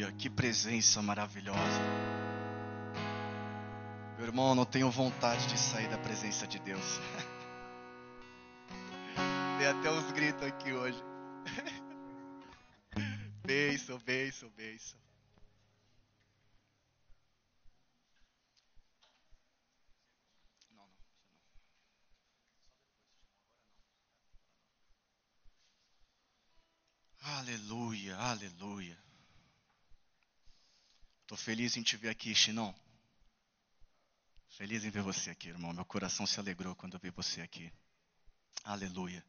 Aleluia, que presença maravilhosa. Meu irmão, não tenho vontade de sair da presença de Deus. Tem até uns gritos aqui hoje. Beijo, beijo, beijo. Aleluia, aleluia. Estou feliz em te ver aqui, Chinon. Feliz em ver você aqui, irmão. Meu coração se alegrou quando eu vi você aqui. Aleluia.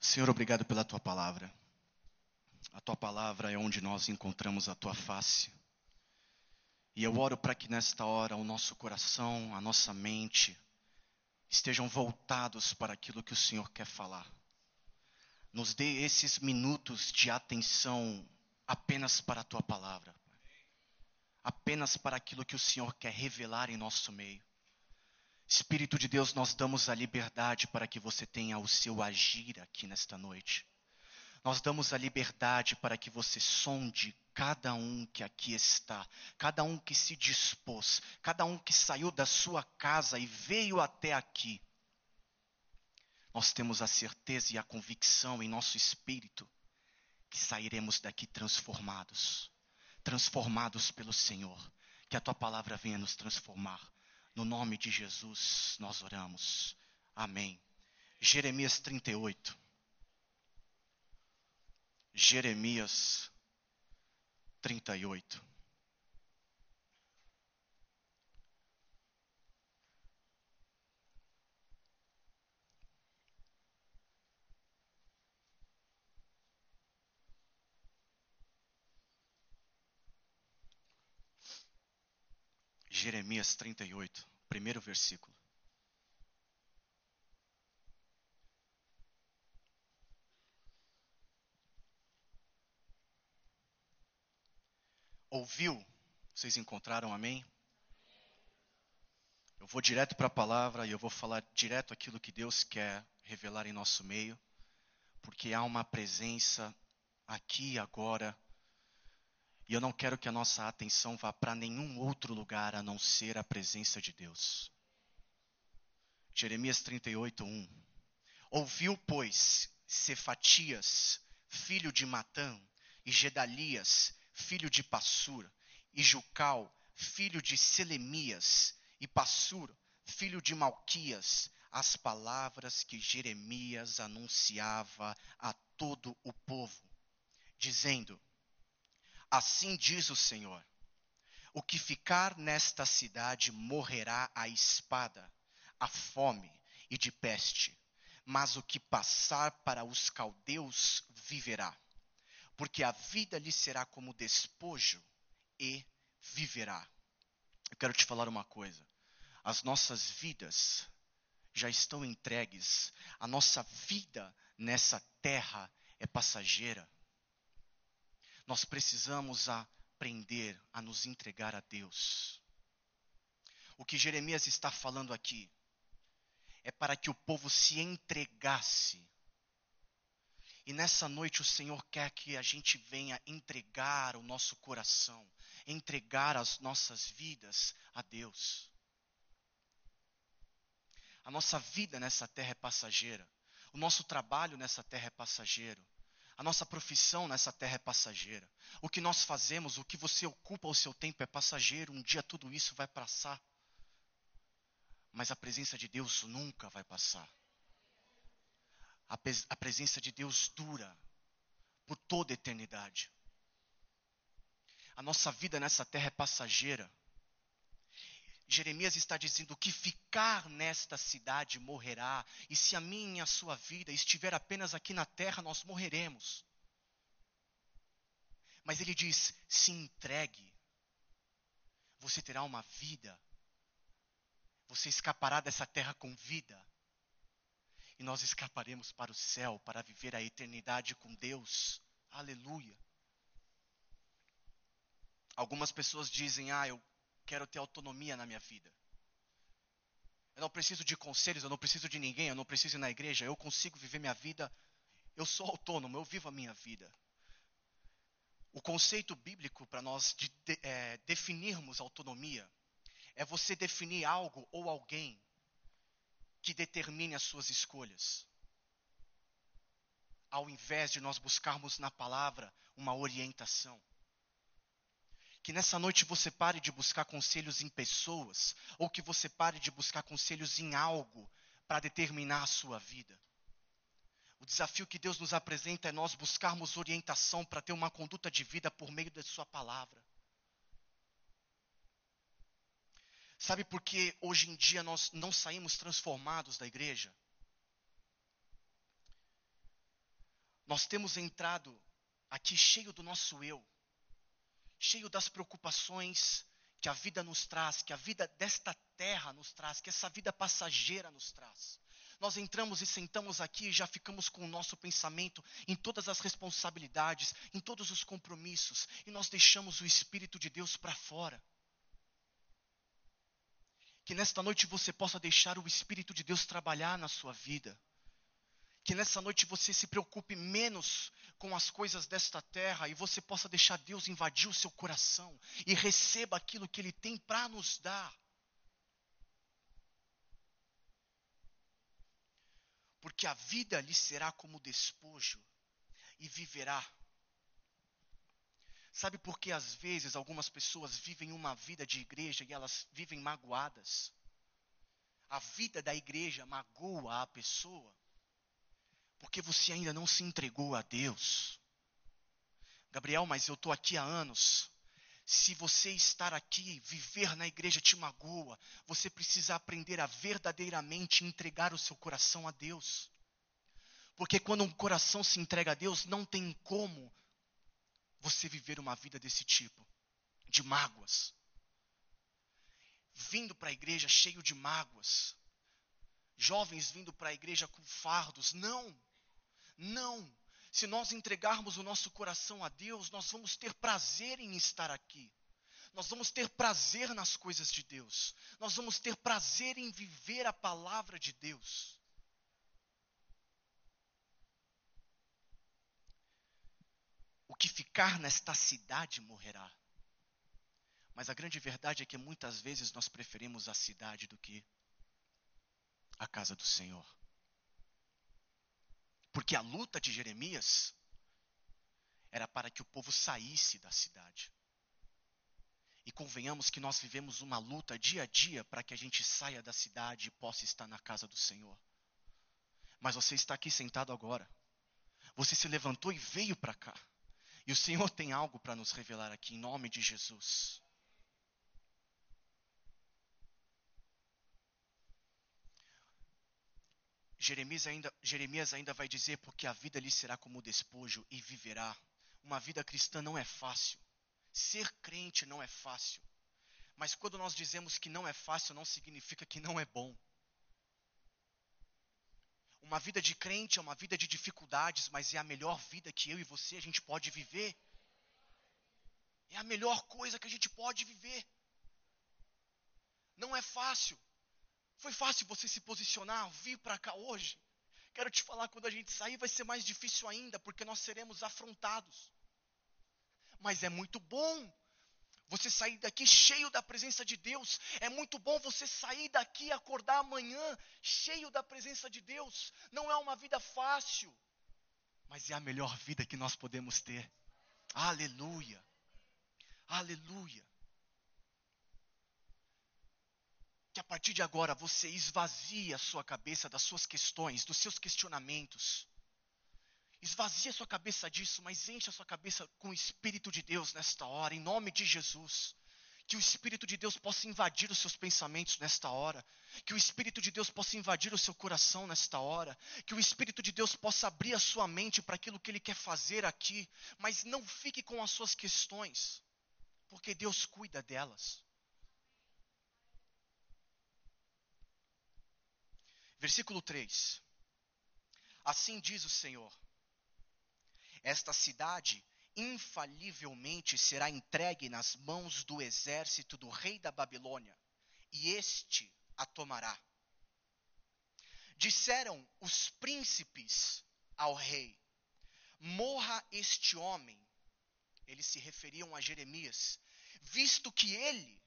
Senhor, obrigado pela tua palavra. A tua palavra é onde nós encontramos a tua face. E eu oro para que nesta hora o nosso coração, a nossa mente, estejam voltados para aquilo que o Senhor quer falar. Nos dê esses minutos de atenção apenas para a tua palavra, apenas para aquilo que o Senhor quer revelar em nosso meio. Espírito de Deus, nós damos a liberdade para que você tenha o seu agir aqui nesta noite. Nós damos a liberdade para que você sonde cada um que aqui está, cada um que se dispôs, cada um que saiu da sua casa e veio até aqui nós temos a certeza e a convicção em nosso espírito que sairemos daqui transformados transformados pelo Senhor. Que a tua palavra venha nos transformar. No nome de Jesus nós oramos. Amém. Jeremias 38. Jeremias 38. Jeremias 38, primeiro versículo. Ouviu? Vocês encontraram amém? Eu vou direto para a palavra e eu vou falar direto aquilo que Deus quer revelar em nosso meio, porque há uma presença aqui e agora e eu não quero que a nossa atenção vá para nenhum outro lugar a não ser a presença de Deus. Jeremias 38, 1. Ouviu, pois, Cefatias, filho de Matã, e Gedalias, filho de Passur, e Jucal, filho de Selemias, e Passur, filho de Malquias, as palavras que Jeremias anunciava a todo o povo, dizendo: Assim diz o Senhor: o que ficar nesta cidade morrerá à espada, à fome e de peste, mas o que passar para os caldeus viverá, porque a vida lhe será como despojo e viverá. Eu quero te falar uma coisa: as nossas vidas já estão entregues, a nossa vida nessa terra é passageira nós precisamos aprender a nos entregar a Deus. O que Jeremias está falando aqui é para que o povo se entregasse. E nessa noite o Senhor quer que a gente venha entregar o nosso coração, entregar as nossas vidas a Deus. A nossa vida nessa terra é passageira. O nosso trabalho nessa terra é passageiro. A nossa profissão nessa terra é passageira. O que nós fazemos, o que você ocupa o seu tempo é passageiro. Um dia tudo isso vai passar. Mas a presença de Deus nunca vai passar. A, a presença de Deus dura por toda a eternidade. A nossa vida nessa terra é passageira. Jeremias está dizendo que ficar nesta cidade morrerá, e se a minha e a sua vida estiver apenas aqui na terra, nós morreremos. Mas ele diz: se entregue, você terá uma vida, você escapará dessa terra com vida, e nós escaparemos para o céu para viver a eternidade com Deus. Aleluia. Algumas pessoas dizem: ah, eu quero ter autonomia na minha vida. Eu não preciso de conselhos, eu não preciso de ninguém, eu não preciso ir na igreja, eu consigo viver minha vida eu sou autônomo, eu vivo a minha vida. O conceito bíblico para nós de, de, é, definirmos autonomia é você definir algo ou alguém que determine as suas escolhas. Ao invés de nós buscarmos na palavra uma orientação. Que nessa noite você pare de buscar conselhos em pessoas, ou que você pare de buscar conselhos em algo para determinar a sua vida. O desafio que Deus nos apresenta é nós buscarmos orientação para ter uma conduta de vida por meio da Sua palavra. Sabe por que hoje em dia nós não saímos transformados da igreja? Nós temos entrado aqui cheio do nosso eu, cheio das preocupações que a vida nos traz, que a vida desta terra nos traz, que essa vida passageira nos traz. Nós entramos e sentamos aqui e já ficamos com o nosso pensamento em todas as responsabilidades, em todos os compromissos, e nós deixamos o Espírito de Deus para fora. Que nesta noite você possa deixar o Espírito de Deus trabalhar na sua vida. Que nessa noite você se preocupe menos com as coisas desta terra e você possa deixar Deus invadir o seu coração e receba aquilo que Ele tem para nos dar. porque a vida lhe será como despojo e viverá. Sabe por que às vezes algumas pessoas vivem uma vida de igreja e elas vivem magoadas? A vida da igreja magoa a pessoa porque você ainda não se entregou a Deus. Gabriel, mas eu estou aqui há anos. Se você estar aqui, viver na igreja te magoa, você precisa aprender a verdadeiramente entregar o seu coração a Deus. Porque quando um coração se entrega a Deus, não tem como você viver uma vida desse tipo, de mágoas. Vindo para a igreja cheio de mágoas. Jovens vindo para a igreja com fardos. Não, não. Se nós entregarmos o nosso coração a Deus, nós vamos ter prazer em estar aqui. Nós vamos ter prazer nas coisas de Deus. Nós vamos ter prazer em viver a palavra de Deus. O que ficar nesta cidade morrerá. Mas a grande verdade é que muitas vezes nós preferimos a cidade do que a casa do Senhor. Porque a luta de Jeremias era para que o povo saísse da cidade. E convenhamos que nós vivemos uma luta dia a dia para que a gente saia da cidade e possa estar na casa do Senhor. Mas você está aqui sentado agora. Você se levantou e veio para cá. E o Senhor tem algo para nos revelar aqui, em nome de Jesus. Jeremias ainda, Jeremias ainda vai dizer: porque a vida lhe será como despojo e viverá. Uma vida cristã não é fácil. Ser crente não é fácil. Mas quando nós dizemos que não é fácil, não significa que não é bom. Uma vida de crente é uma vida de dificuldades, mas é a melhor vida que eu e você a gente pode viver. É a melhor coisa que a gente pode viver. Não é fácil. Foi fácil você se posicionar, vir para cá hoje. Quero te falar, quando a gente sair vai ser mais difícil ainda, porque nós seremos afrontados. Mas é muito bom você sair daqui cheio da presença de Deus. É muito bom você sair daqui e acordar amanhã cheio da presença de Deus. Não é uma vida fácil, mas é a melhor vida que nós podemos ter. Aleluia. Aleluia. Que a partir de agora você esvazie a sua cabeça das suas questões, dos seus questionamentos. Esvazie a sua cabeça disso, mas enche a sua cabeça com o Espírito de Deus nesta hora, em nome de Jesus. Que o Espírito de Deus possa invadir os seus pensamentos nesta hora. Que o Espírito de Deus possa invadir o seu coração nesta hora. Que o Espírito de Deus possa abrir a sua mente para aquilo que Ele quer fazer aqui. Mas não fique com as suas questões, porque Deus cuida delas. Versículo 3. Assim diz o Senhor: Esta cidade infalivelmente será entregue nas mãos do exército do rei da Babilônia, e este a tomará. Disseram os príncipes ao rei: morra este homem. Eles se referiam a Jeremias, visto que ele,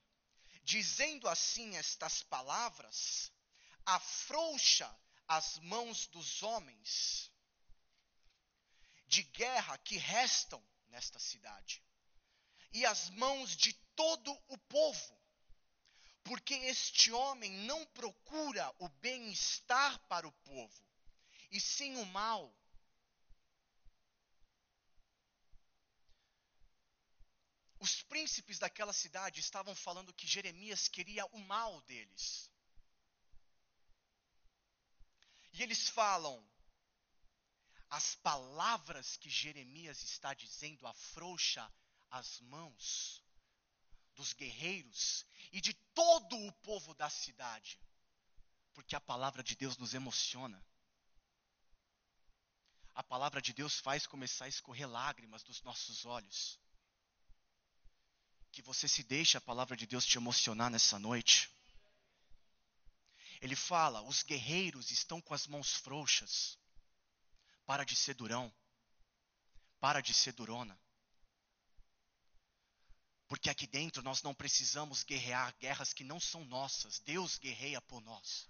dizendo assim estas palavras, afrouxa as mãos dos homens de guerra que restam nesta cidade, e as mãos de todo o povo, porque este homem não procura o bem-estar para o povo, e sim o mal. Os príncipes daquela cidade estavam falando que Jeremias queria o mal deles. E eles falam: as palavras que Jeremias está dizendo afrouxa as mãos dos guerreiros e de todo o povo da cidade, porque a palavra de Deus nos emociona. A palavra de Deus faz começar a escorrer lágrimas dos nossos olhos. Que você se deixe a palavra de Deus te emocionar nessa noite. Ele fala: os guerreiros estão com as mãos frouxas. Para de ser durão. Para de ser durona. Porque aqui dentro nós não precisamos guerrear guerras que não são nossas. Deus guerreia por nós.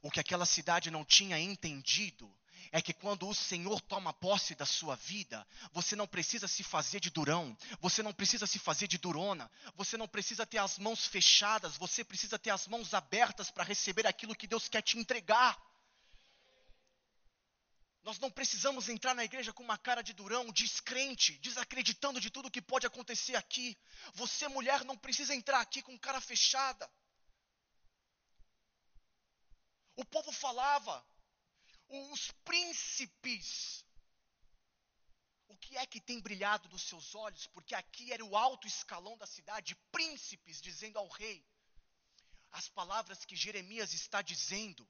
O que aquela cidade não tinha entendido é que quando o Senhor toma posse da sua vida, você não precisa se fazer de durão, você não precisa se fazer de durona, você não precisa ter as mãos fechadas, você precisa ter as mãos abertas para receber aquilo que Deus quer te entregar. Nós não precisamos entrar na igreja com uma cara de durão, descrente, desacreditando de tudo que pode acontecer aqui. Você, mulher, não precisa entrar aqui com cara fechada. O povo falava, os príncipes. O que é que tem brilhado nos seus olhos? Porque aqui era o alto escalão da cidade, príncipes dizendo ao rei. As palavras que Jeremias está dizendo,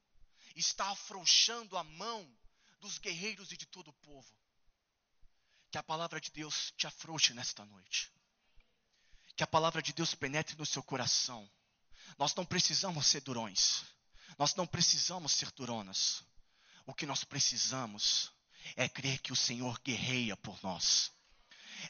está afrouxando a mão dos guerreiros e de todo o povo. Que a palavra de Deus te afrouxe nesta noite. Que a palavra de Deus penetre no seu coração. Nós não precisamos ser durões. Nós não precisamos ser duronas. O que nós precisamos é crer que o Senhor guerreia por nós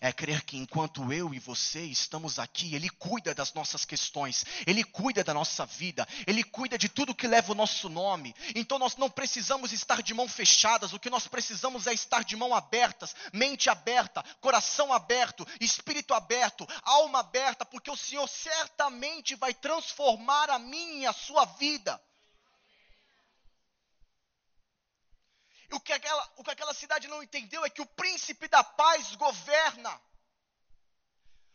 é crer que enquanto eu e você estamos aqui, Ele cuida das nossas questões, Ele cuida da nossa vida, Ele cuida de tudo que leva o nosso nome. Então nós não precisamos estar de mão fechadas, o que nós precisamos é estar de mão abertas, mente aberta, coração aberto, espírito aberto, alma aberta, porque o Senhor certamente vai transformar a minha e a sua vida. O que, aquela, o que aquela cidade não entendeu é que o príncipe da paz governa.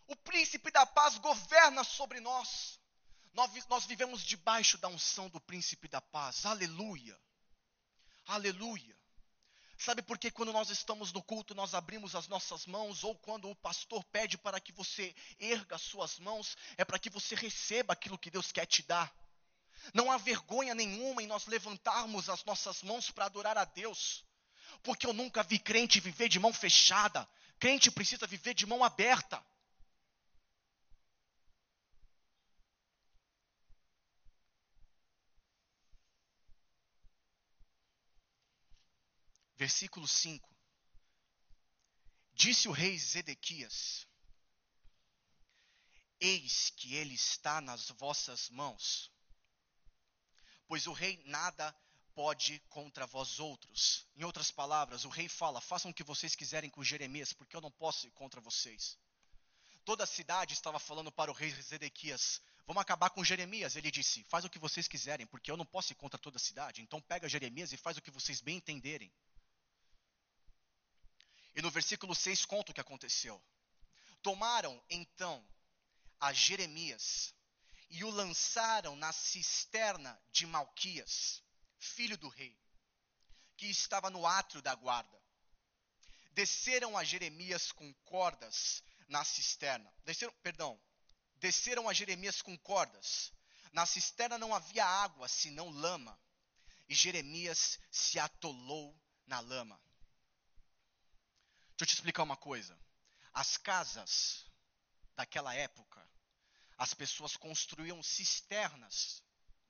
O príncipe da paz governa sobre nós. Nós, nós vivemos debaixo da unção do príncipe da paz. Aleluia. Aleluia. Sabe por que quando nós estamos no culto nós abrimos as nossas mãos, ou quando o pastor pede para que você erga as suas mãos, é para que você receba aquilo que Deus quer te dar. Não há vergonha nenhuma em nós levantarmos as nossas mãos para adorar a Deus, porque eu nunca vi crente viver de mão fechada. Crente precisa viver de mão aberta. Versículo 5. Disse o rei Zedequias: Eis que ele está nas vossas mãos pois o rei nada pode contra vós outros. Em outras palavras, o rei fala: façam o que vocês quiserem com Jeremias, porque eu não posso ir contra vocês. Toda a cidade estava falando para o rei Zedequias: vamos acabar com Jeremias. Ele disse: faz o que vocês quiserem, porque eu não posso ir contra toda a cidade. Então pega Jeremias e faz o que vocês bem entenderem. E no versículo 6 conta o que aconteceu. Tomaram então a Jeremias e o lançaram na cisterna de Malquias, filho do rei, que estava no átrio da guarda. Desceram a Jeremias com cordas na cisterna. Desceram, perdão, desceram a Jeremias com cordas. Na cisterna não havia água, senão lama. E Jeremias se atolou na lama. Deixa eu te explicar uma coisa. As casas daquela época as pessoas construíam cisternas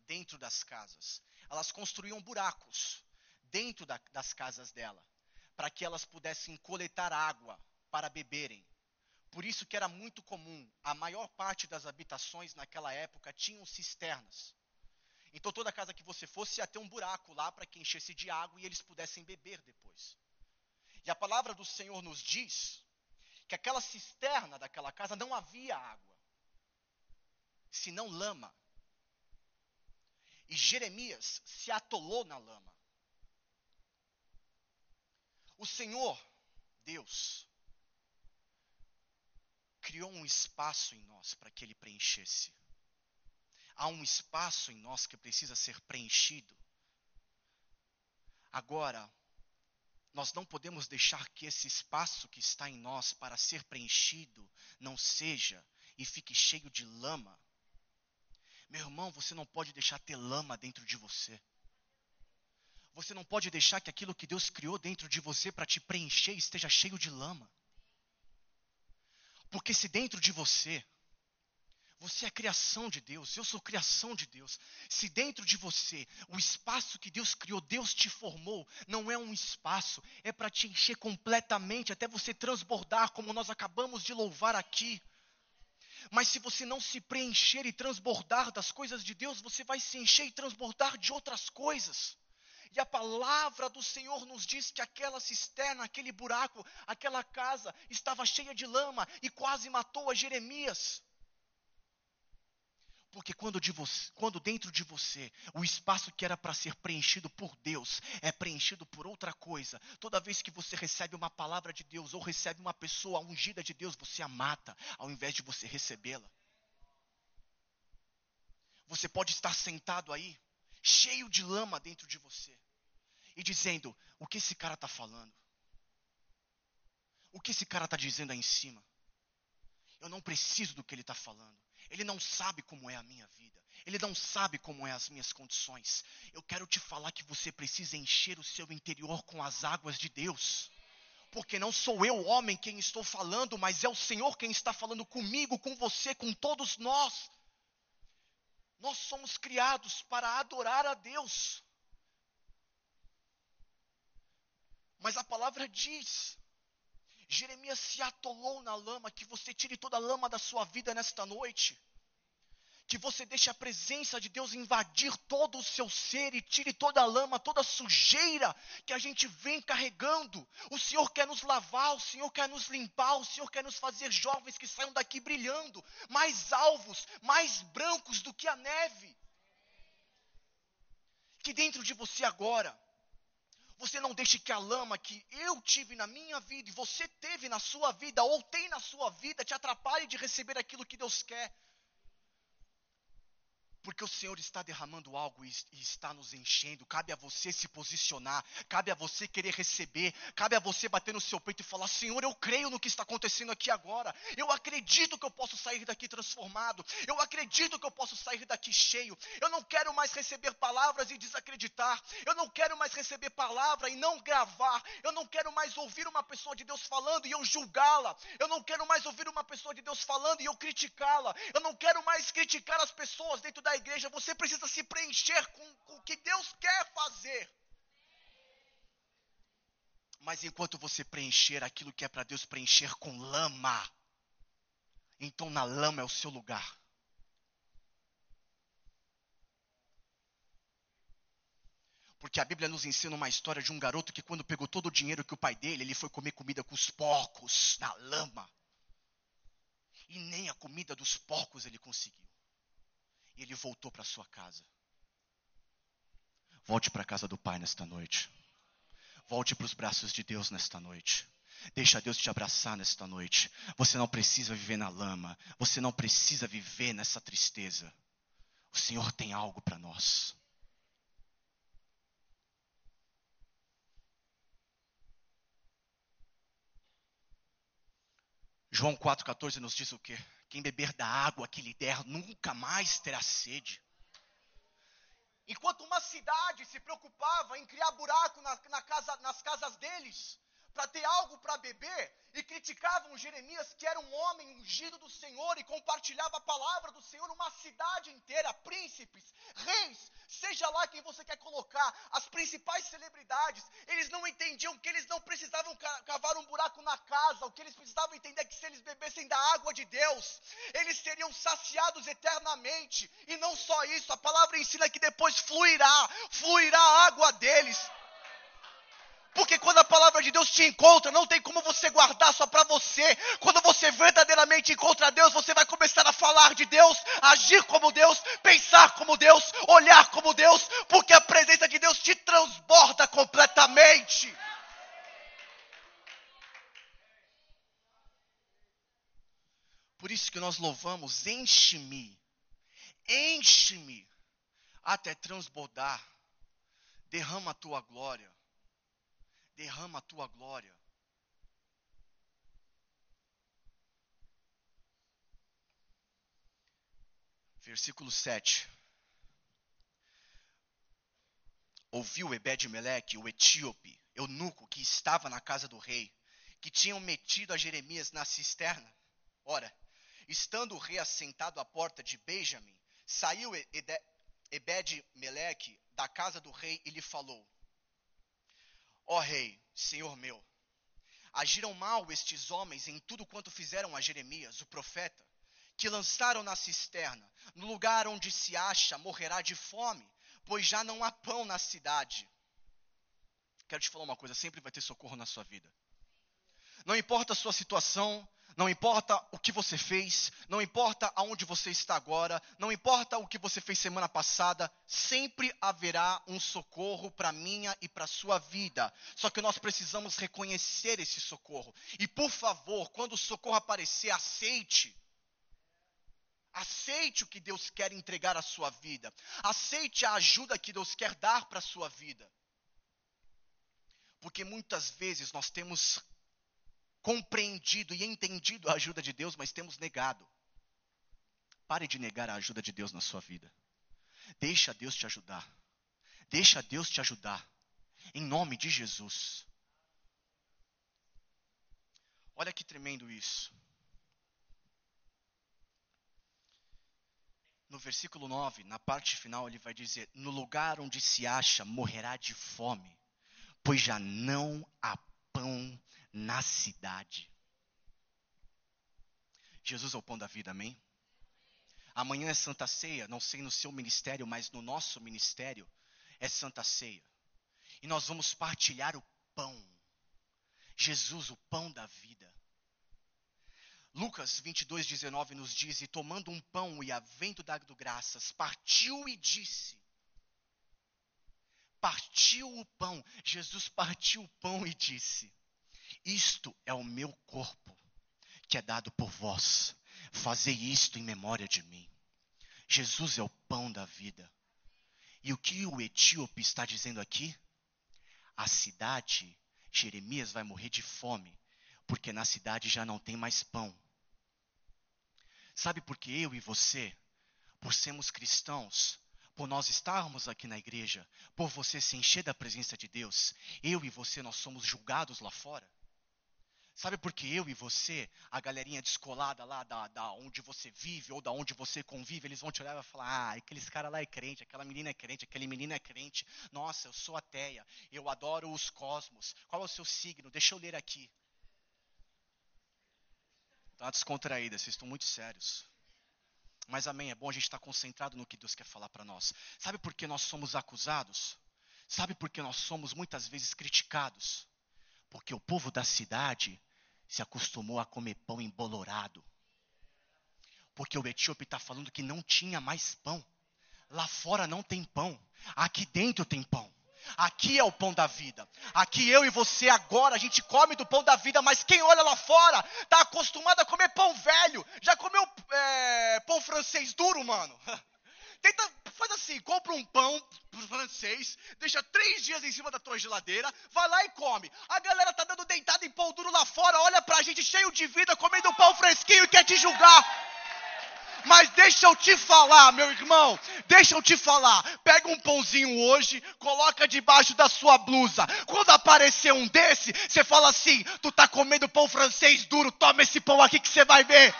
dentro das casas. Elas construíam buracos dentro da, das casas dela, para que elas pudessem coletar água para beberem. Por isso que era muito comum, a maior parte das habitações naquela época tinham cisternas. Então toda casa que você fosse ia ter um buraco lá para que enchesse de água e eles pudessem beber depois. E a palavra do Senhor nos diz que aquela cisterna daquela casa não havia água, senão lama. E Jeremias se atolou na lama. O Senhor, Deus, criou um espaço em nós para que ele preenchesse. Há um espaço em nós que precisa ser preenchido. Agora, nós não podemos deixar que esse espaço que está em nós para ser preenchido não seja e fique cheio de lama. Meu irmão, você não pode deixar ter lama dentro de você. Você não pode deixar que aquilo que Deus criou dentro de você para te preencher esteja cheio de lama. Porque se dentro de você, você é criação de Deus, eu sou criação de Deus. Se dentro de você, o espaço que Deus criou, Deus te formou, não é um espaço, é para te encher completamente, até você transbordar, como nós acabamos de louvar aqui. Mas se você não se preencher e transbordar das coisas de Deus, você vai se encher e transbordar de outras coisas. E a palavra do Senhor nos diz que aquela cisterna, aquele buraco, aquela casa estava cheia de lama e quase matou a Jeremias. Porque quando, de você, quando dentro de você o espaço que era para ser preenchido por Deus é preenchido por outra coisa, toda vez que você recebe uma palavra de Deus ou recebe uma pessoa ungida de Deus, você a mata ao invés de você recebê-la. Você pode estar sentado aí, cheio de lama dentro de você, e dizendo: o que esse cara está falando? O que esse cara está dizendo aí em cima? Eu não preciso do que ele está falando. Ele não sabe como é a minha vida. Ele não sabe como é as minhas condições. Eu quero te falar que você precisa encher o seu interior com as águas de Deus. Porque não sou eu, homem, quem estou falando, mas é o Senhor quem está falando comigo, com você, com todos nós. Nós somos criados para adorar a Deus. Mas a palavra diz: Jeremias se atolou na lama, que você tire toda a lama da sua vida nesta noite. Que você deixe a presença de Deus invadir todo o seu ser e tire toda a lama, toda a sujeira que a gente vem carregando. O Senhor quer nos lavar, o Senhor quer nos limpar, o Senhor quer nos fazer jovens que saiam daqui brilhando, mais alvos, mais brancos do que a neve. Que dentro de você agora, você não deixe que a lama que eu tive na minha vida e você teve na sua vida ou tem na sua vida te atrapalhe de receber aquilo que Deus quer. Porque o Senhor está derramando algo e está nos enchendo. Cabe a você se posicionar. Cabe a você querer receber. Cabe a você bater no seu peito e falar: Senhor, eu creio no que está acontecendo aqui agora. Eu acredito que eu posso sair daqui transformado. Eu acredito que eu posso sair daqui cheio. Eu não quero mais receber palavras e desacreditar. Eu não quero mais receber palavra e não gravar. Eu não quero mais ouvir uma pessoa de Deus falando e eu julgá-la. Eu não quero mais ouvir uma pessoa de Deus falando e eu criticá-la. Eu não quero mais criticar as pessoas dentro da da igreja, você precisa se preencher com, com o que Deus quer fazer. Mas enquanto você preencher aquilo que é para Deus preencher com lama, então na lama é o seu lugar. Porque a Bíblia nos ensina uma história de um garoto que, quando pegou todo o dinheiro que o pai dele, ele foi comer comida com os porcos, na lama. E nem a comida dos porcos ele conseguiu e ele voltou para sua casa. Volte para a casa do Pai nesta noite. Volte para os braços de Deus nesta noite. Deixa Deus te abraçar nesta noite. Você não precisa viver na lama. Você não precisa viver nessa tristeza. O Senhor tem algo para nós. João 4,14 nos diz o quê? Quem beber da água que lhe der nunca mais terá sede. Enquanto uma cidade se preocupava em criar buraco na, na casa, nas casas deles, para ter algo para beber e criticavam Jeremias, que era um homem ungido do Senhor e compartilhava a palavra do Senhor, uma cidade inteira, príncipes, reis, seja lá quem você quer colocar, as principais celebridades, eles não entendiam que eles não precisavam cavar um buraco na casa, o que eles precisavam entender é que se eles bebessem da água de Deus, eles seriam saciados eternamente, e não só isso, a palavra ensina que depois fluirá, fluirá a água deles. Porque quando a palavra de Deus te encontra, não tem como você guardar só para você. Quando você verdadeiramente encontra Deus, você vai começar a falar de Deus, agir como Deus, pensar como Deus, olhar como Deus, porque a presença de Deus te transborda completamente. Por isso que nós louvamos, enche-me, enche-me, até transbordar, derrama a tua glória derrama a tua glória. Versículo 7. Ouviu Ebed-Meleque, o etíope, eunuco que estava na casa do rei, que tinham metido a Jeremias na cisterna. Ora, estando o rei assentado à porta de Benjamim, saiu Ebed-Meleque da casa do rei e lhe falou: Ó rei, senhor meu, agiram mal estes homens em tudo quanto fizeram a Jeremias, o profeta, que lançaram na cisterna, no lugar onde se acha, morrerá de fome, pois já não há pão na cidade. Quero te falar uma coisa: sempre vai ter socorro na sua vida. Não importa a sua situação, não importa o que você fez, não importa aonde você está agora, não importa o que você fez semana passada, sempre haverá um socorro para minha e para sua vida. Só que nós precisamos reconhecer esse socorro. E por favor, quando o socorro aparecer, aceite. Aceite o que Deus quer entregar à sua vida. Aceite a ajuda que Deus quer dar para a sua vida. Porque muitas vezes nós temos compreendido e entendido a ajuda de Deus, mas temos negado. Pare de negar a ajuda de Deus na sua vida. Deixa Deus te ajudar. Deixa Deus te ajudar. Em nome de Jesus. Olha que tremendo isso. No versículo 9, na parte final, ele vai dizer: No lugar onde se acha, morrerá de fome, pois já não há pão na cidade. Jesus é o pão da vida, amém? Amanhã é Santa Ceia, não sei no seu ministério, mas no nosso ministério é Santa Ceia. E nós vamos partilhar o pão. Jesus, o pão da vida. Lucas 22, 19 nos diz: E tomando um pão e havendo dado graças, partiu e disse: Partiu o pão. Jesus partiu o pão e disse: isto é o meu corpo, que é dado por vós. Fazei isto em memória de mim. Jesus é o pão da vida. E o que o etíope está dizendo aqui? A cidade, Jeremias vai morrer de fome, porque na cidade já não tem mais pão. Sabe por que eu e você, por sermos cristãos, por nós estarmos aqui na igreja, por você se encher da presença de Deus, eu e você nós somos julgados lá fora? Sabe por que eu e você, a galerinha descolada lá da, da onde você vive ou da onde você convive, eles vão te olhar e falar: ah, aqueles caras lá é crente, aquela menina é crente, aquele menino é crente. Nossa, eu sou ateia, eu adoro os cosmos. Qual é o seu signo? Deixa eu ler aqui. Uma descontraída, vocês estão muito sérios. Mas amém, é bom a gente estar concentrado no que Deus quer falar para nós. Sabe por que nós somos acusados? Sabe por que nós somos muitas vezes criticados? Porque o povo da cidade se acostumou a comer pão embolorado. Porque o etíope está falando que não tinha mais pão. Lá fora não tem pão. Aqui dentro tem pão. Aqui é o pão da vida. Aqui eu e você agora, a gente come do pão da vida, mas quem olha lá fora está acostumado a comer pão velho. Já comeu é, pão francês duro, mano? Tenta, faz assim, compra um pão francês, deixa três dias em cima da tua geladeira, vai lá e come. A galera tá dando deitada em pão duro lá fora, olha pra gente cheio de vida, comendo pão fresquinho e quer te julgar. Mas deixa eu te falar, meu irmão, deixa eu te falar. Pega um pãozinho hoje, coloca debaixo da sua blusa. Quando aparecer um desse, você fala assim: tu tá comendo pão francês duro, toma esse pão aqui que você vai ver.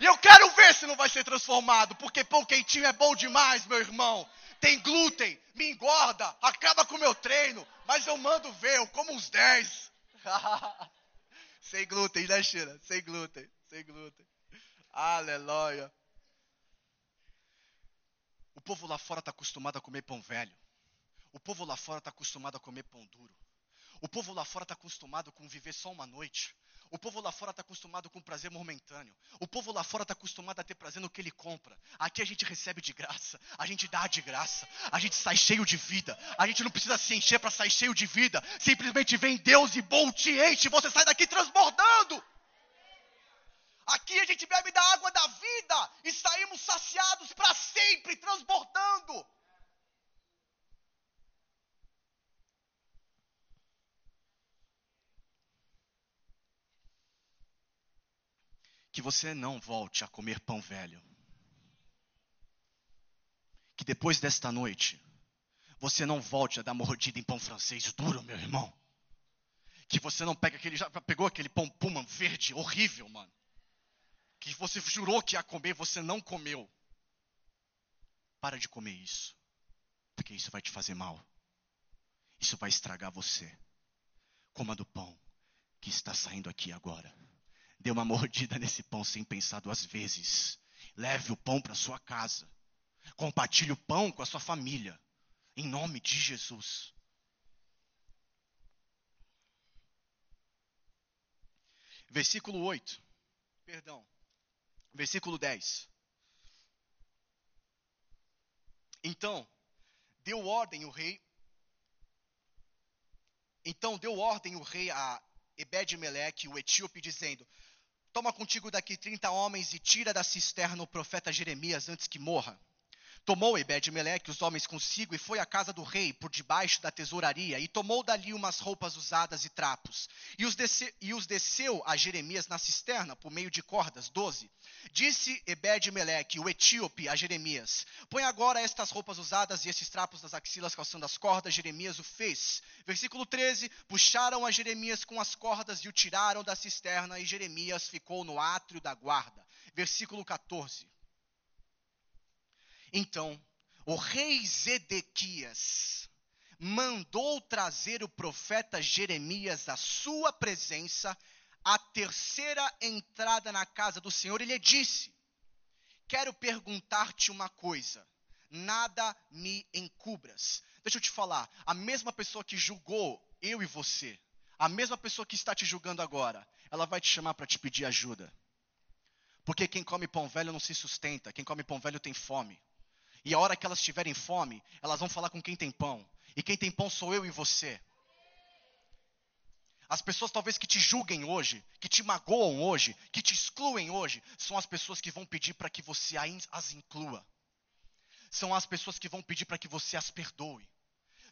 E eu quero ver se não vai ser transformado, porque pão quentinho é bom demais, meu irmão. Tem glúten, me engorda, acaba com o meu treino, mas eu mando ver, eu como uns 10. sem glúten, né, Sheila? Sem glúten, sem glúten. Aleluia. O povo lá fora está acostumado a comer pão velho. O povo lá fora está acostumado a comer pão duro. O povo lá fora está acostumado com viver só uma noite. O povo lá fora está acostumado com prazer momentâneo. O povo lá fora está acostumado a ter prazer no que ele compra. Aqui a gente recebe de graça, a gente dá de graça, a gente sai cheio de vida. A gente não precisa se encher para sair cheio de vida. Simplesmente vem Deus e bom te enche, você sai daqui transbordando. Aqui a gente bebe da água da vida e saímos saciados para sempre, transbordando. Que você não volte a comer pão velho. Que depois desta noite, você não volte a dar mordida em pão francês duro, meu irmão. Que você não pegue aquele, já pegou aquele pão puma verde horrível, mano. Que você jurou que ia comer, você não comeu. Para de comer isso. Porque isso vai te fazer mal. Isso vai estragar você. Coma do pão que está saindo aqui agora. Dê uma mordida nesse pão sem pensar duas vezes. Leve o pão para sua casa. Compartilhe o pão com a sua família. Em nome de Jesus. Versículo 8. Perdão. Versículo 10. Então, deu ordem o rei. Então deu ordem o rei a Ebed-Meleque, o etíope, dizendo: Toma contigo daqui trinta homens e tira da cisterna o profeta Jeremias antes que morra. Tomou Ebed-Meleque os homens consigo e foi à casa do rei, por debaixo da tesouraria, e tomou dali umas roupas usadas e trapos. E os, desce, e os desceu a Jeremias na cisterna, por meio de cordas. 12. Disse Ebed-Meleque, o etíope, a Jeremias: Põe agora estas roupas usadas e esses trapos nas axilas calçando as cordas. Jeremias o fez. Versículo 13: Puxaram a Jeremias com as cordas e o tiraram da cisterna, e Jeremias ficou no átrio da guarda. Versículo 14. Então, o rei Zedequias mandou trazer o profeta Jeremias à sua presença, a terceira entrada na casa do Senhor, e lhe disse: Quero perguntar-te uma coisa, nada me encubras. Deixa eu te falar, a mesma pessoa que julgou eu e você, a mesma pessoa que está te julgando agora, ela vai te chamar para te pedir ajuda. Porque quem come pão velho não se sustenta, quem come pão velho tem fome. E a hora que elas tiverem fome, elas vão falar com quem tem pão. E quem tem pão sou eu e você. As pessoas talvez que te julguem hoje, que te magoam hoje, que te excluem hoje, são as pessoas que vão pedir para que você as inclua. São as pessoas que vão pedir para que você as perdoe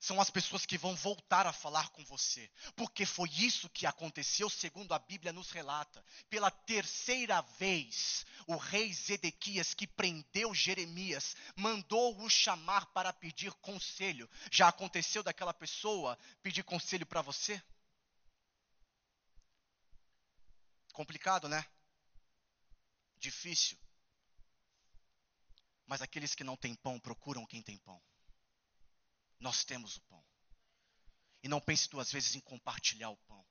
são as pessoas que vão voltar a falar com você. Porque foi isso que aconteceu, segundo a Bíblia nos relata. Pela terceira vez, o rei Zedequias, que prendeu Jeremias, mandou-o chamar para pedir conselho. Já aconteceu daquela pessoa pedir conselho para você? Complicado, né? Difícil. Mas aqueles que não têm pão procuram quem tem pão. Nós temos o pão. E não pense duas vezes em compartilhar o pão.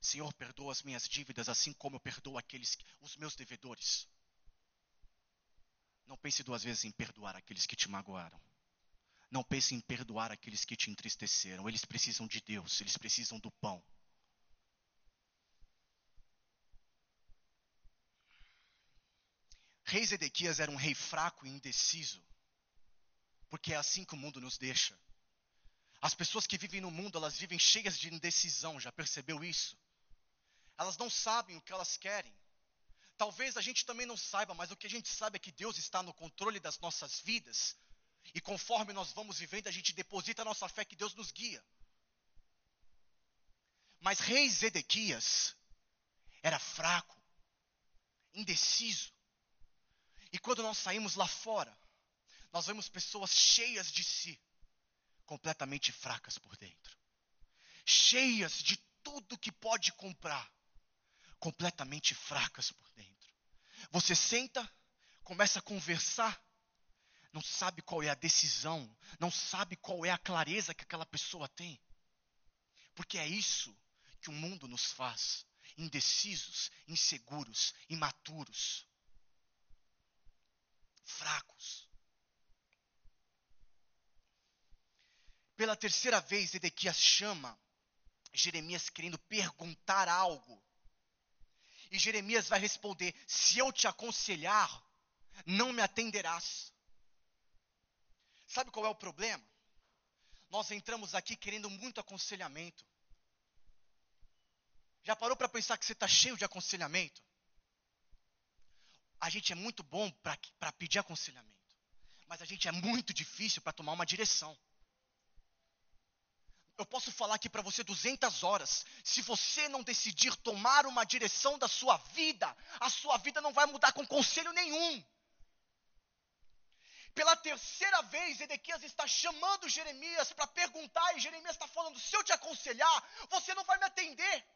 Senhor, perdoa as minhas dívidas, assim como eu perdoo aqueles, os meus devedores. Não pense duas vezes em perdoar aqueles que te magoaram. Não pense em perdoar aqueles que te entristeceram. Eles precisam de Deus, eles precisam do pão. Rei Zedequias era um rei fraco e indeciso. Porque é assim que o mundo nos deixa. As pessoas que vivem no mundo, elas vivem cheias de indecisão, já percebeu isso? Elas não sabem o que elas querem. Talvez a gente também não saiba, mas o que a gente sabe é que Deus está no controle das nossas vidas. E conforme nós vamos vivendo, a gente deposita a nossa fé que Deus nos guia. Mas rei Zedequias era fraco, indeciso. E quando nós saímos lá fora, nós vemos pessoas cheias de si, completamente fracas por dentro, cheias de tudo que pode comprar, completamente fracas por dentro. Você senta, começa a conversar, não sabe qual é a decisão, não sabe qual é a clareza que aquela pessoa tem. Porque é isso que o mundo nos faz: indecisos, inseguros, imaturos, fracos. Pela terceira vez, Edequias chama Jeremias querendo perguntar algo. E Jeremias vai responder: Se eu te aconselhar, não me atenderás. Sabe qual é o problema? Nós entramos aqui querendo muito aconselhamento. Já parou para pensar que você está cheio de aconselhamento? A gente é muito bom para pedir aconselhamento, mas a gente é muito difícil para tomar uma direção. Eu posso falar aqui para você 200 horas. Se você não decidir tomar uma direção da sua vida, a sua vida não vai mudar com conselho nenhum. Pela terceira vez, Edequias está chamando Jeremias para perguntar, e Jeremias está falando: se eu te aconselhar, você não vai me atender.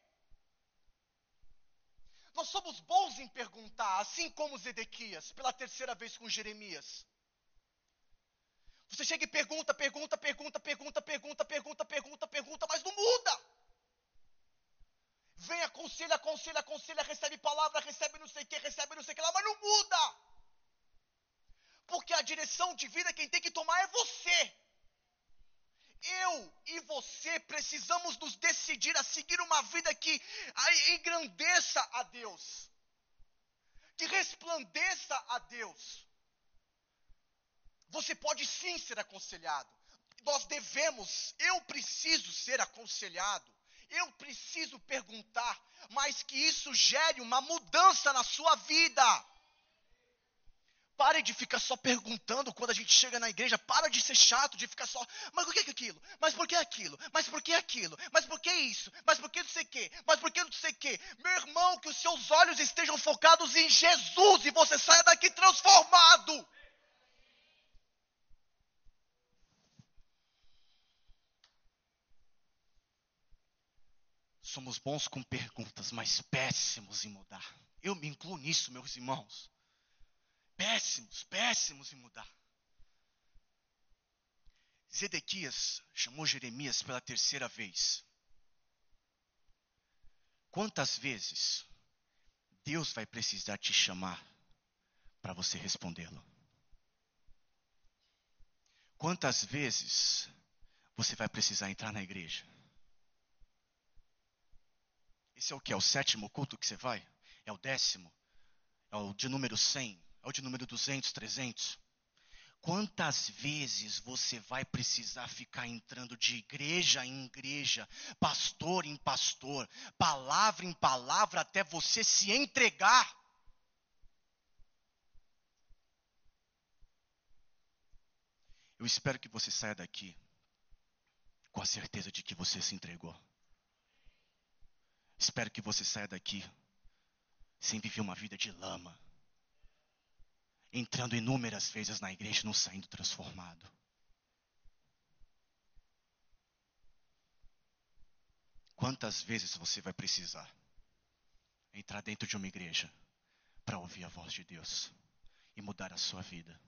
Nós somos bons em perguntar, assim como Zedequias, pela terceira vez com Jeremias. Você chega e pergunta, pergunta, pergunta, pergunta, pergunta, pergunta, pergunta, pergunta, mas não muda. Vem, aconselha, aconselha, aconselha, recebe palavra, recebe não sei o que, recebe não sei o que lá, mas não muda. Porque a direção de vida quem tem que tomar é você. Eu e você precisamos nos decidir a seguir uma vida que engrandeça a Deus, que resplandeça a Deus. Você pode sim ser aconselhado. Nós devemos, eu preciso ser aconselhado. Eu preciso perguntar, mas que isso gere uma mudança na sua vida. Pare de ficar só perguntando quando a gente chega na igreja. Para de ser chato, de ficar só. Mas por que, que aquilo? Mas por que aquilo? Mas por que aquilo? Mas por que isso? Mas por que não sei o quê? Mas por que não sei o quê? Meu irmão, que os seus olhos estejam focados em Jesus e você saia daqui transformado. Somos bons com perguntas, mas péssimos em mudar. Eu me incluo nisso, meus irmãos péssimos, péssimos em mudar. Zedequias chamou Jeremias pela terceira vez. Quantas vezes Deus vai precisar te chamar para você respondê-lo? Quantas vezes você vai precisar entrar na igreja? Esse é o que? É o sétimo culto que você vai? É o décimo? É o de número 100? É o de número 200, 300. Quantas vezes você vai precisar ficar entrando de igreja em igreja, pastor em pastor, palavra em palavra, até você se entregar? Eu espero que você saia daqui com a certeza de que você se entregou. Espero que você saia daqui sem viver uma vida de lama entrando inúmeras vezes na igreja e não saindo transformado. Quantas vezes você vai precisar entrar dentro de uma igreja para ouvir a voz de Deus e mudar a sua vida?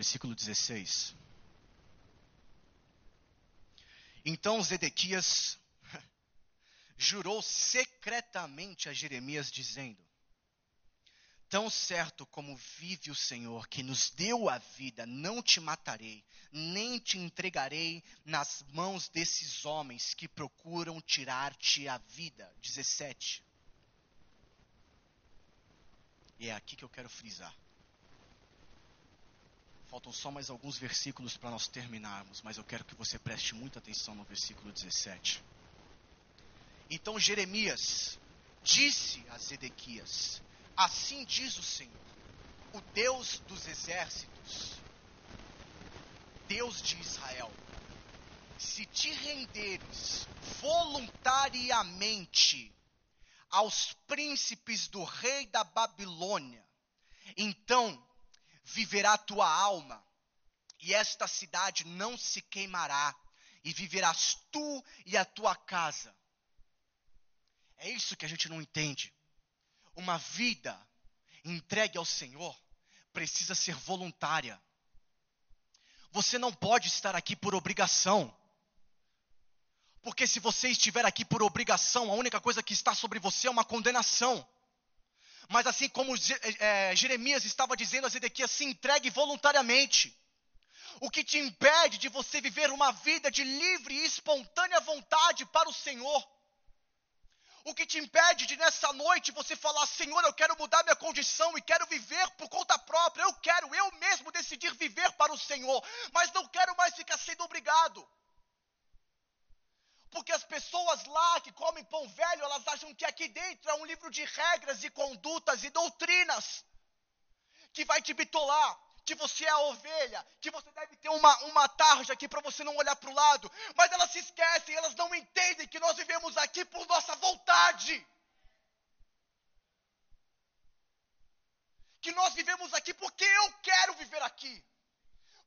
Versículo 16. Então Zedequias jurou secretamente a Jeremias, dizendo: Tão certo como vive o Senhor, que nos deu a vida, não te matarei, nem te entregarei nas mãos desses homens que procuram tirar-te a vida. 17. E é aqui que eu quero frisar. Faltam só mais alguns versículos para nós terminarmos, mas eu quero que você preste muita atenção no versículo 17. Então Jeremias disse a Zedequias: Assim diz o Senhor, o Deus dos exércitos: Deus de Israel, se te renderes voluntariamente aos príncipes do rei da Babilônia, então viverá tua alma, e esta cidade não se queimará, e viverás tu e a tua casa. É isso que a gente não entende. Uma vida entregue ao Senhor precisa ser voluntária. Você não pode estar aqui por obrigação. Porque se você estiver aqui por obrigação, a única coisa que está sobre você é uma condenação. Mas assim como é, Jeremias estava dizendo a Zedequias, se entregue voluntariamente. O que te impede de você viver uma vida de livre e espontânea vontade para o Senhor? O que te impede de nessa noite você falar, Senhor, eu quero mudar minha condição e quero viver por conta própria, eu quero eu mesmo decidir viver para o Senhor, mas não quero mais ficar sendo obrigado. Porque as pessoas lá que comem pão velho, elas acham que aqui dentro é um livro de regras e condutas e doutrinas que vai te bitolar, que você é a ovelha, que você deve ter uma, uma tarja aqui para você não olhar para o lado. Mas elas se esquecem, elas não entendem que nós vivemos aqui por nossa vontade. Que nós vivemos aqui porque eu quero viver aqui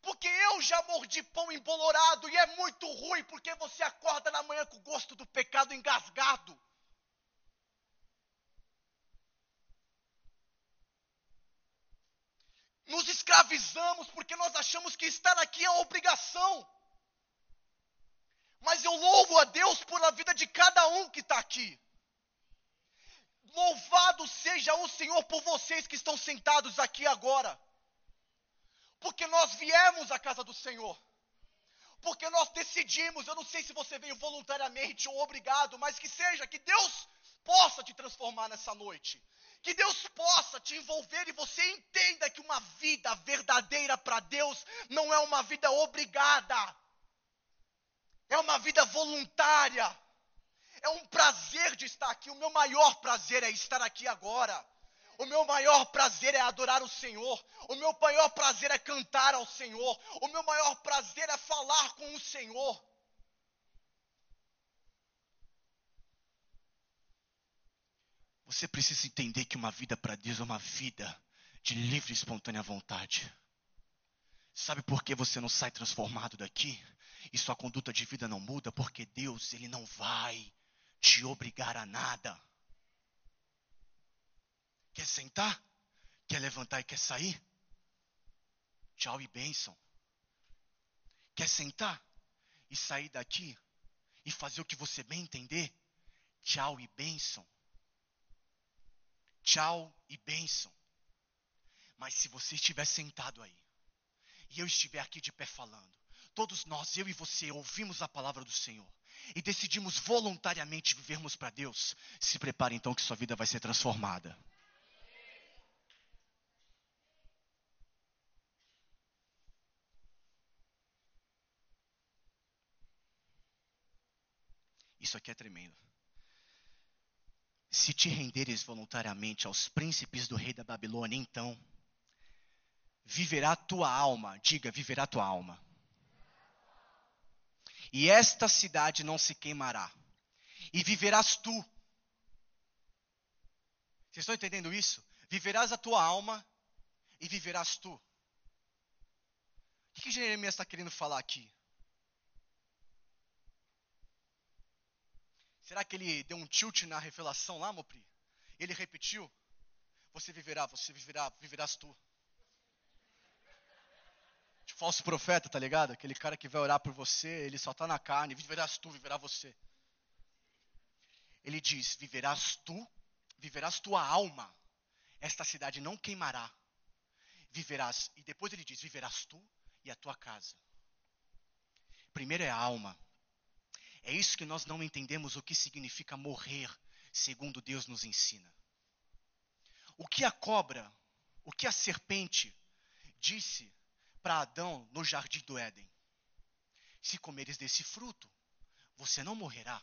porque eu já mordi pão embolorado e é muito ruim, porque você acorda na manhã com o gosto do pecado engasgado. Nos escravizamos porque nós achamos que estar aqui é obrigação. Mas eu louvo a Deus por a vida de cada um que está aqui. Louvado seja o Senhor por vocês que estão sentados aqui agora porque nós viemos à casa do Senhor. Porque nós decidimos, eu não sei se você veio voluntariamente ou obrigado, mas que seja, que Deus possa te transformar nessa noite. Que Deus possa te envolver e você entenda que uma vida verdadeira para Deus não é uma vida obrigada, é uma vida voluntária. É um prazer de estar aqui. O meu maior prazer é estar aqui agora. O meu maior prazer é adorar o Senhor. O meu maior prazer é cantar ao Senhor. O meu maior prazer é falar com o Senhor. Você precisa entender que uma vida para Deus é uma vida de livre e espontânea vontade. Sabe por que você não sai transformado daqui? E sua conduta de vida não muda? Porque Deus, Ele não vai te obrigar a nada. Quer sentar? Quer levantar e quer sair? Tchau e bênção. Quer sentar e sair daqui e fazer o que você bem entender? Tchau e bênção. Tchau e bênção. Mas se você estiver sentado aí, e eu estiver aqui de pé falando, todos nós, eu e você, ouvimos a palavra do Senhor e decidimos voluntariamente vivermos para Deus, se prepare então que sua vida vai ser transformada. Isso aqui é tremendo. Se te renderes voluntariamente aos príncipes do rei da Babilônia, então viverá tua alma, diga, viverá tua alma. E esta cidade não se queimará, e viverás tu. Vocês estão entendendo isso? Viverás a tua alma e viverás tu. O que, que Jeremias está querendo falar aqui? Será que ele deu um tilt na revelação lá, Mopri? Ele repetiu? Você viverá, você viverá, viverás tu. De falso profeta, tá ligado? Aquele cara que vai orar por você, ele só tá na carne, viverás tu, viverá você. Ele diz: viverás tu, viverás tua alma. Esta cidade não queimará. Viverás, e depois ele diz: viverás tu e a tua casa. Primeiro é a alma. É isso que nós não entendemos o que significa morrer, segundo Deus nos ensina. O que a cobra, o que a serpente disse para Adão no jardim do Éden? Se comeres desse fruto, você não morrerá.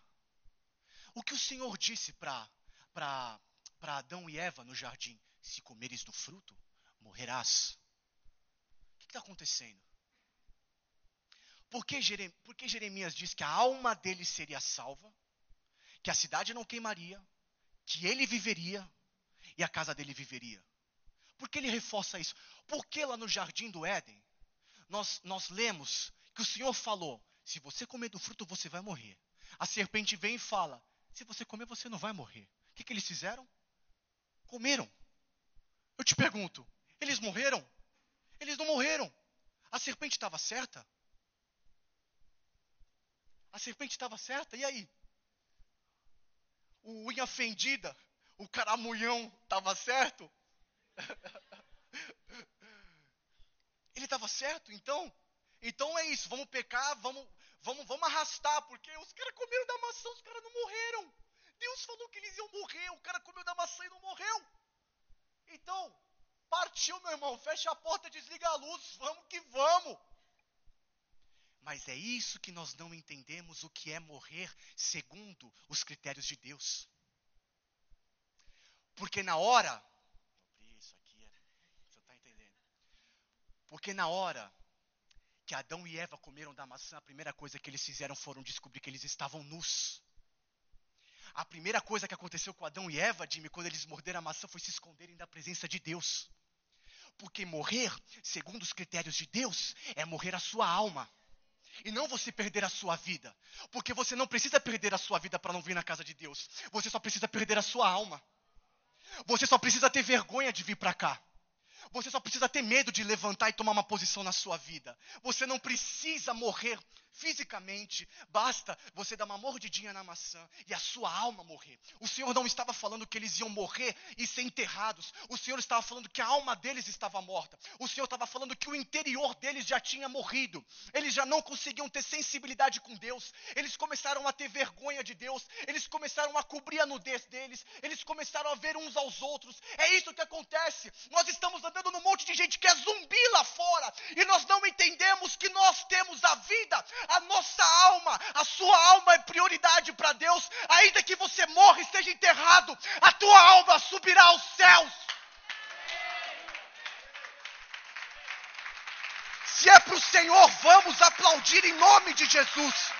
O que o Senhor disse para Adão e Eva no jardim? Se comeres do fruto, morrerás. O que está acontecendo? Por que, Jeremias, diz que a alma dele seria salva, que a cidade não queimaria, que ele viveria e a casa dele viveria? Por que ele reforça isso? Porque lá no jardim do Éden, nós, nós lemos que o Senhor falou: se você comer do fruto, você vai morrer. A serpente vem e fala: se você comer, você não vai morrer. O que, que eles fizeram? Comeram. Eu te pergunto: eles morreram? Eles não morreram. A serpente estava certa? A serpente estava certa, e aí? O unha fendida, o caramunhão estava certo? Ele estava certo, então? Então é isso, vamos pecar, vamos, vamos, vamos arrastar, porque os caras comeram da maçã, os caras não morreram. Deus falou que eles iam morrer, o cara comeu da maçã e não morreu. Então, partiu, meu irmão, fecha a porta, desliga a luz, vamos que vamos. Mas é isso que nós não entendemos o que é morrer segundo os critérios de Deus. Porque na hora, isso aqui, é, você está entendendo? Porque na hora que Adão e Eva comeram da maçã, a primeira coisa que eles fizeram foram descobrir que eles estavam nus. A primeira coisa que aconteceu com Adão e Eva, Jimmy, quando eles morderam a maçã, foi se esconderem da presença de Deus. Porque morrer, segundo os critérios de Deus, é morrer a sua alma. E não você perder a sua vida. Porque você não precisa perder a sua vida para não vir na casa de Deus. Você só precisa perder a sua alma. Você só precisa ter vergonha de vir para cá. Você só precisa ter medo de levantar e tomar uma posição na sua vida. Você não precisa morrer fisicamente, basta você dar uma mordidinha na maçã e a sua alma morrer. O Senhor não estava falando que eles iam morrer e ser enterrados. O Senhor estava falando que a alma deles estava morta. O Senhor estava falando que o interior deles já tinha morrido. Eles já não conseguiam ter sensibilidade com Deus. Eles começaram a ter vergonha de Deus. Eles começaram a cobrir a nudez deles. Eles começaram a ver uns aos outros. É isso que acontece. Nós estamos andando num monte de gente que é zumbi lá fora e nós não entendemos que nós temos a vida a nossa alma, a sua alma é prioridade para Deus, ainda que você morra e esteja enterrado, a tua alma subirá aos céus. Se é para o Senhor, vamos aplaudir em nome de Jesus.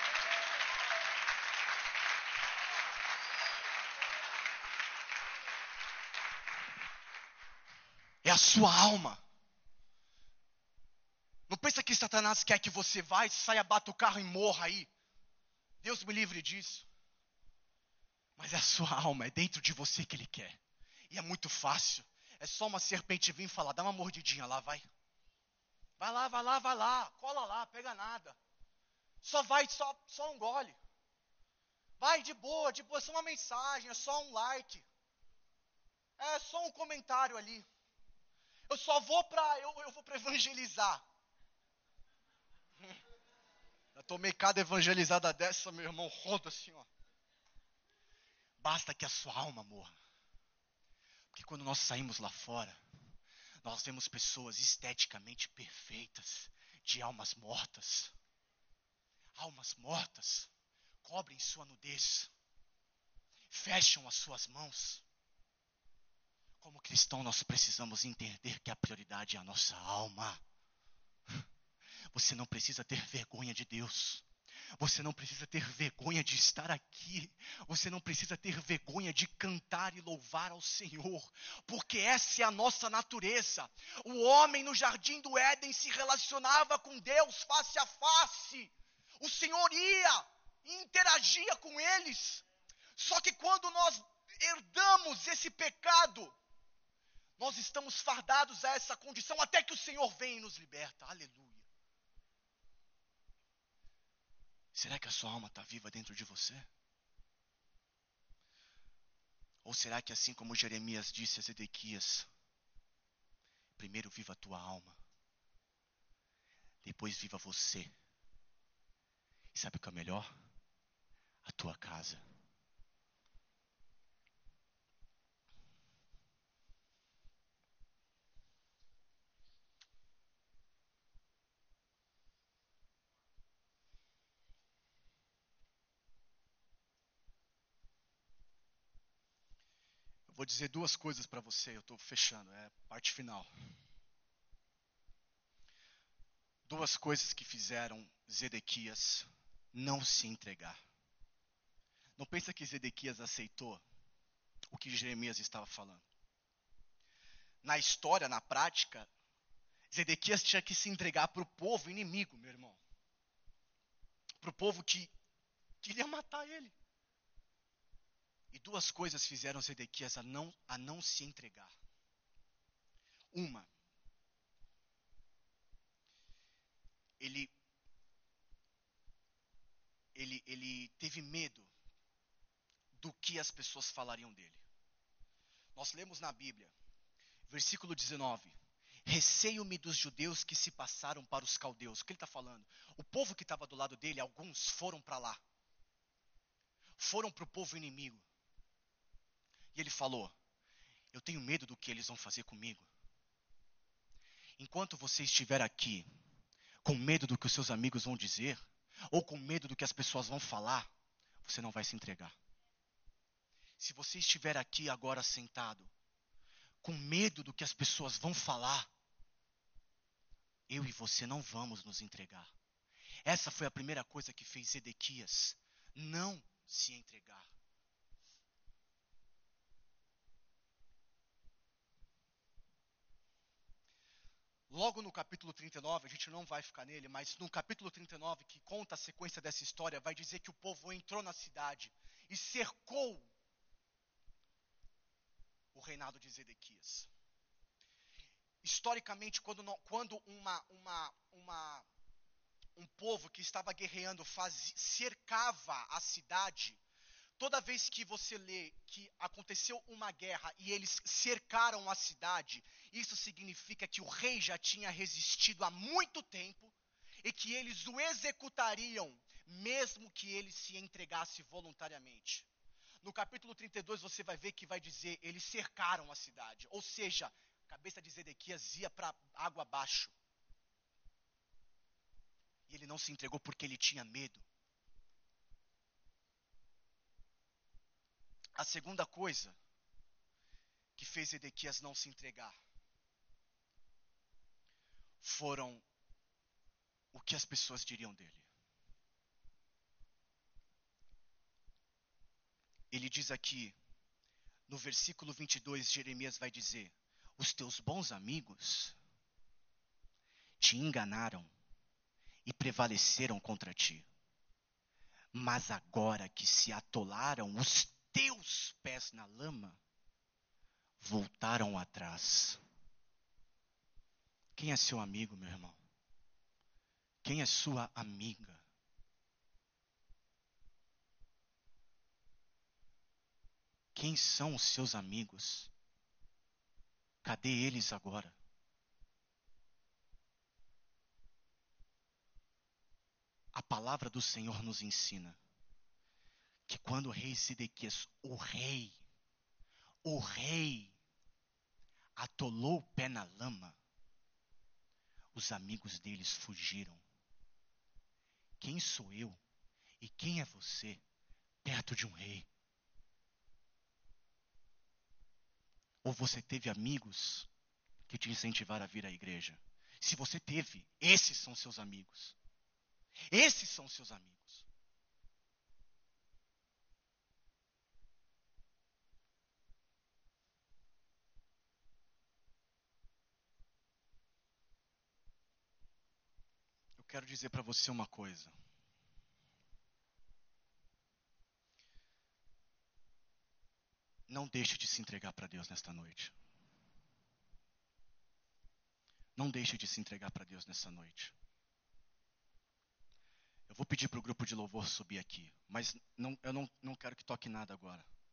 É a sua alma. Não pensa que Satanás quer que você vá e saia, bata o carro e morra aí. Deus me livre disso. Mas é a sua alma, é dentro de você que ele quer. E é muito fácil. É só uma serpente vir falar, dá uma mordidinha lá, vai. Vai lá, vai lá, vai lá, cola lá, pega nada. Só vai, só, só um gole. Vai de boa, de boa, é só uma mensagem, é só um like. É só um comentário ali. Eu só vou para eu, eu vou para evangelizar. Já tomei cada evangelizada dessa, meu irmão, roda assim, ó. Basta que a sua alma morra. Porque quando nós saímos lá fora, nós vemos pessoas esteticamente perfeitas, de almas mortas. Almas mortas cobrem sua nudez, fecham as suas mãos. Como cristão, nós precisamos entender que a prioridade é a nossa alma. Você não precisa ter vergonha de Deus. Você não precisa ter vergonha de estar aqui. Você não precisa ter vergonha de cantar e louvar ao Senhor, porque essa é a nossa natureza. O homem no jardim do Éden se relacionava com Deus face a face. O Senhor ia e interagia com eles. Só que quando nós herdamos esse pecado, nós estamos fardados a essa condição até que o Senhor venha e nos liberta. Aleluia. Será que a sua alma está viva dentro de você? Ou será que, assim como Jeremias disse a Zedequias, primeiro viva a tua alma, depois viva você, e sabe o que é melhor? A tua casa. Vou dizer duas coisas para você, eu estou fechando, é parte final. Duas coisas que fizeram Zedequias não se entregar. Não pensa que Zedequias aceitou o que Jeremias estava falando. Na história, na prática, Zedequias tinha que se entregar para o povo inimigo, meu irmão. Para o povo que queria matar ele. E duas coisas fizeram Zedequias a não, a não se entregar. Uma, ele, ele, ele teve medo do que as pessoas falariam dele. Nós lemos na Bíblia, versículo 19: Receio-me dos judeus que se passaram para os caldeus. O que ele está falando? O povo que estava do lado dele, alguns foram para lá. Foram para o povo inimigo. E ele falou: Eu tenho medo do que eles vão fazer comigo. Enquanto você estiver aqui, com medo do que os seus amigos vão dizer, ou com medo do que as pessoas vão falar, você não vai se entregar. Se você estiver aqui agora sentado, com medo do que as pessoas vão falar, eu e você não vamos nos entregar. Essa foi a primeira coisa que fez Edequias não se entregar. Logo no capítulo 39, a gente não vai ficar nele, mas no capítulo 39, que conta a sequência dessa história, vai dizer que o povo entrou na cidade e cercou o reinado de Zedequias. Historicamente, quando, quando uma, uma, uma, um povo que estava guerreando faz, cercava a cidade, toda vez que você lê que aconteceu uma guerra e eles cercaram a cidade, isso significa que o rei já tinha resistido há muito tempo e que eles o executariam, mesmo que ele se entregasse voluntariamente. No capítulo 32 você vai ver que vai dizer: eles cercaram a cidade. Ou seja, a cabeça de Zedequias ia para água abaixo. E ele não se entregou porque ele tinha medo. A segunda coisa que fez Edequias não se entregar foram o que as pessoas diriam dele. Ele diz aqui, no versículo 22, Jeremias vai dizer: Os teus bons amigos te enganaram e prevaleceram contra ti. Mas agora que se atolaram os teus pés na lama, voltaram atrás. Quem é seu amigo, meu irmão? Quem é sua amiga? Quem são os seus amigos? Cadê eles agora? A palavra do Senhor nos ensina que quando o rei Sidequias, o rei, o rei, atolou o pé na lama, os amigos deles fugiram. Quem sou eu e quem é você perto de um rei? Ou você teve amigos que te incentivaram a vir à igreja? Se você teve, esses são seus amigos. Esses são seus amigos. Quero dizer para você uma coisa. Não deixe de se entregar para Deus nesta noite. Não deixe de se entregar para Deus nessa noite. Eu vou pedir para o grupo de louvor subir aqui, mas não, eu não, não quero que toque nada agora.